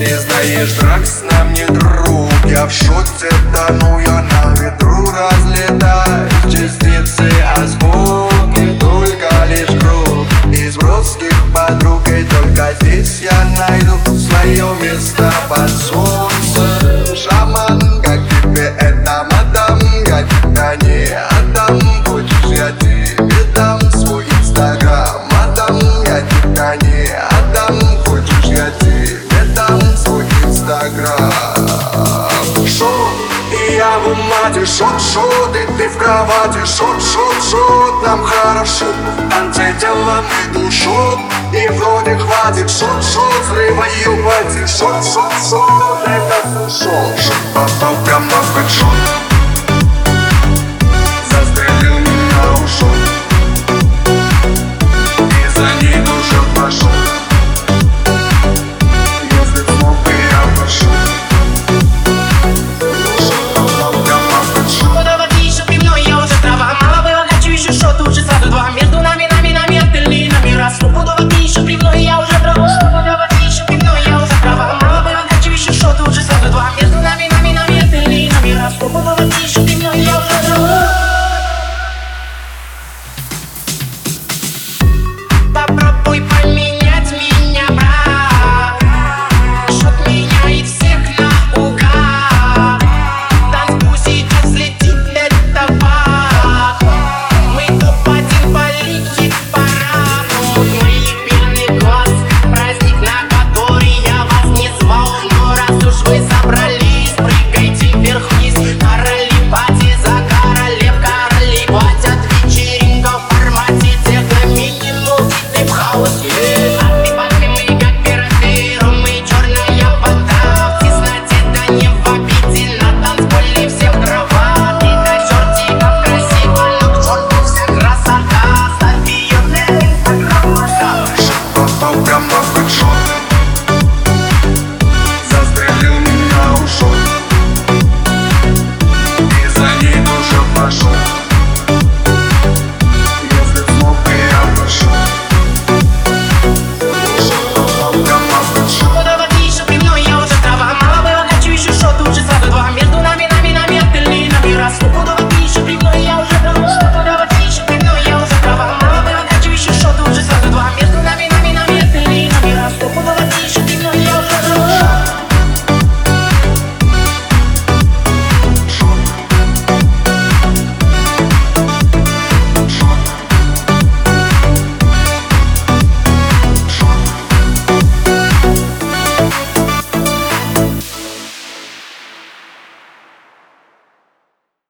Ты знаешь, Дракс нам не друг Я в шоте тону, я в умате Шот, шот, и ты в кровати. Шот, шот, шот, нам хорошо. Танце телом и вроде хватит. Шот, шот, срываю пальцы Шот, шот, шот, это шот Шот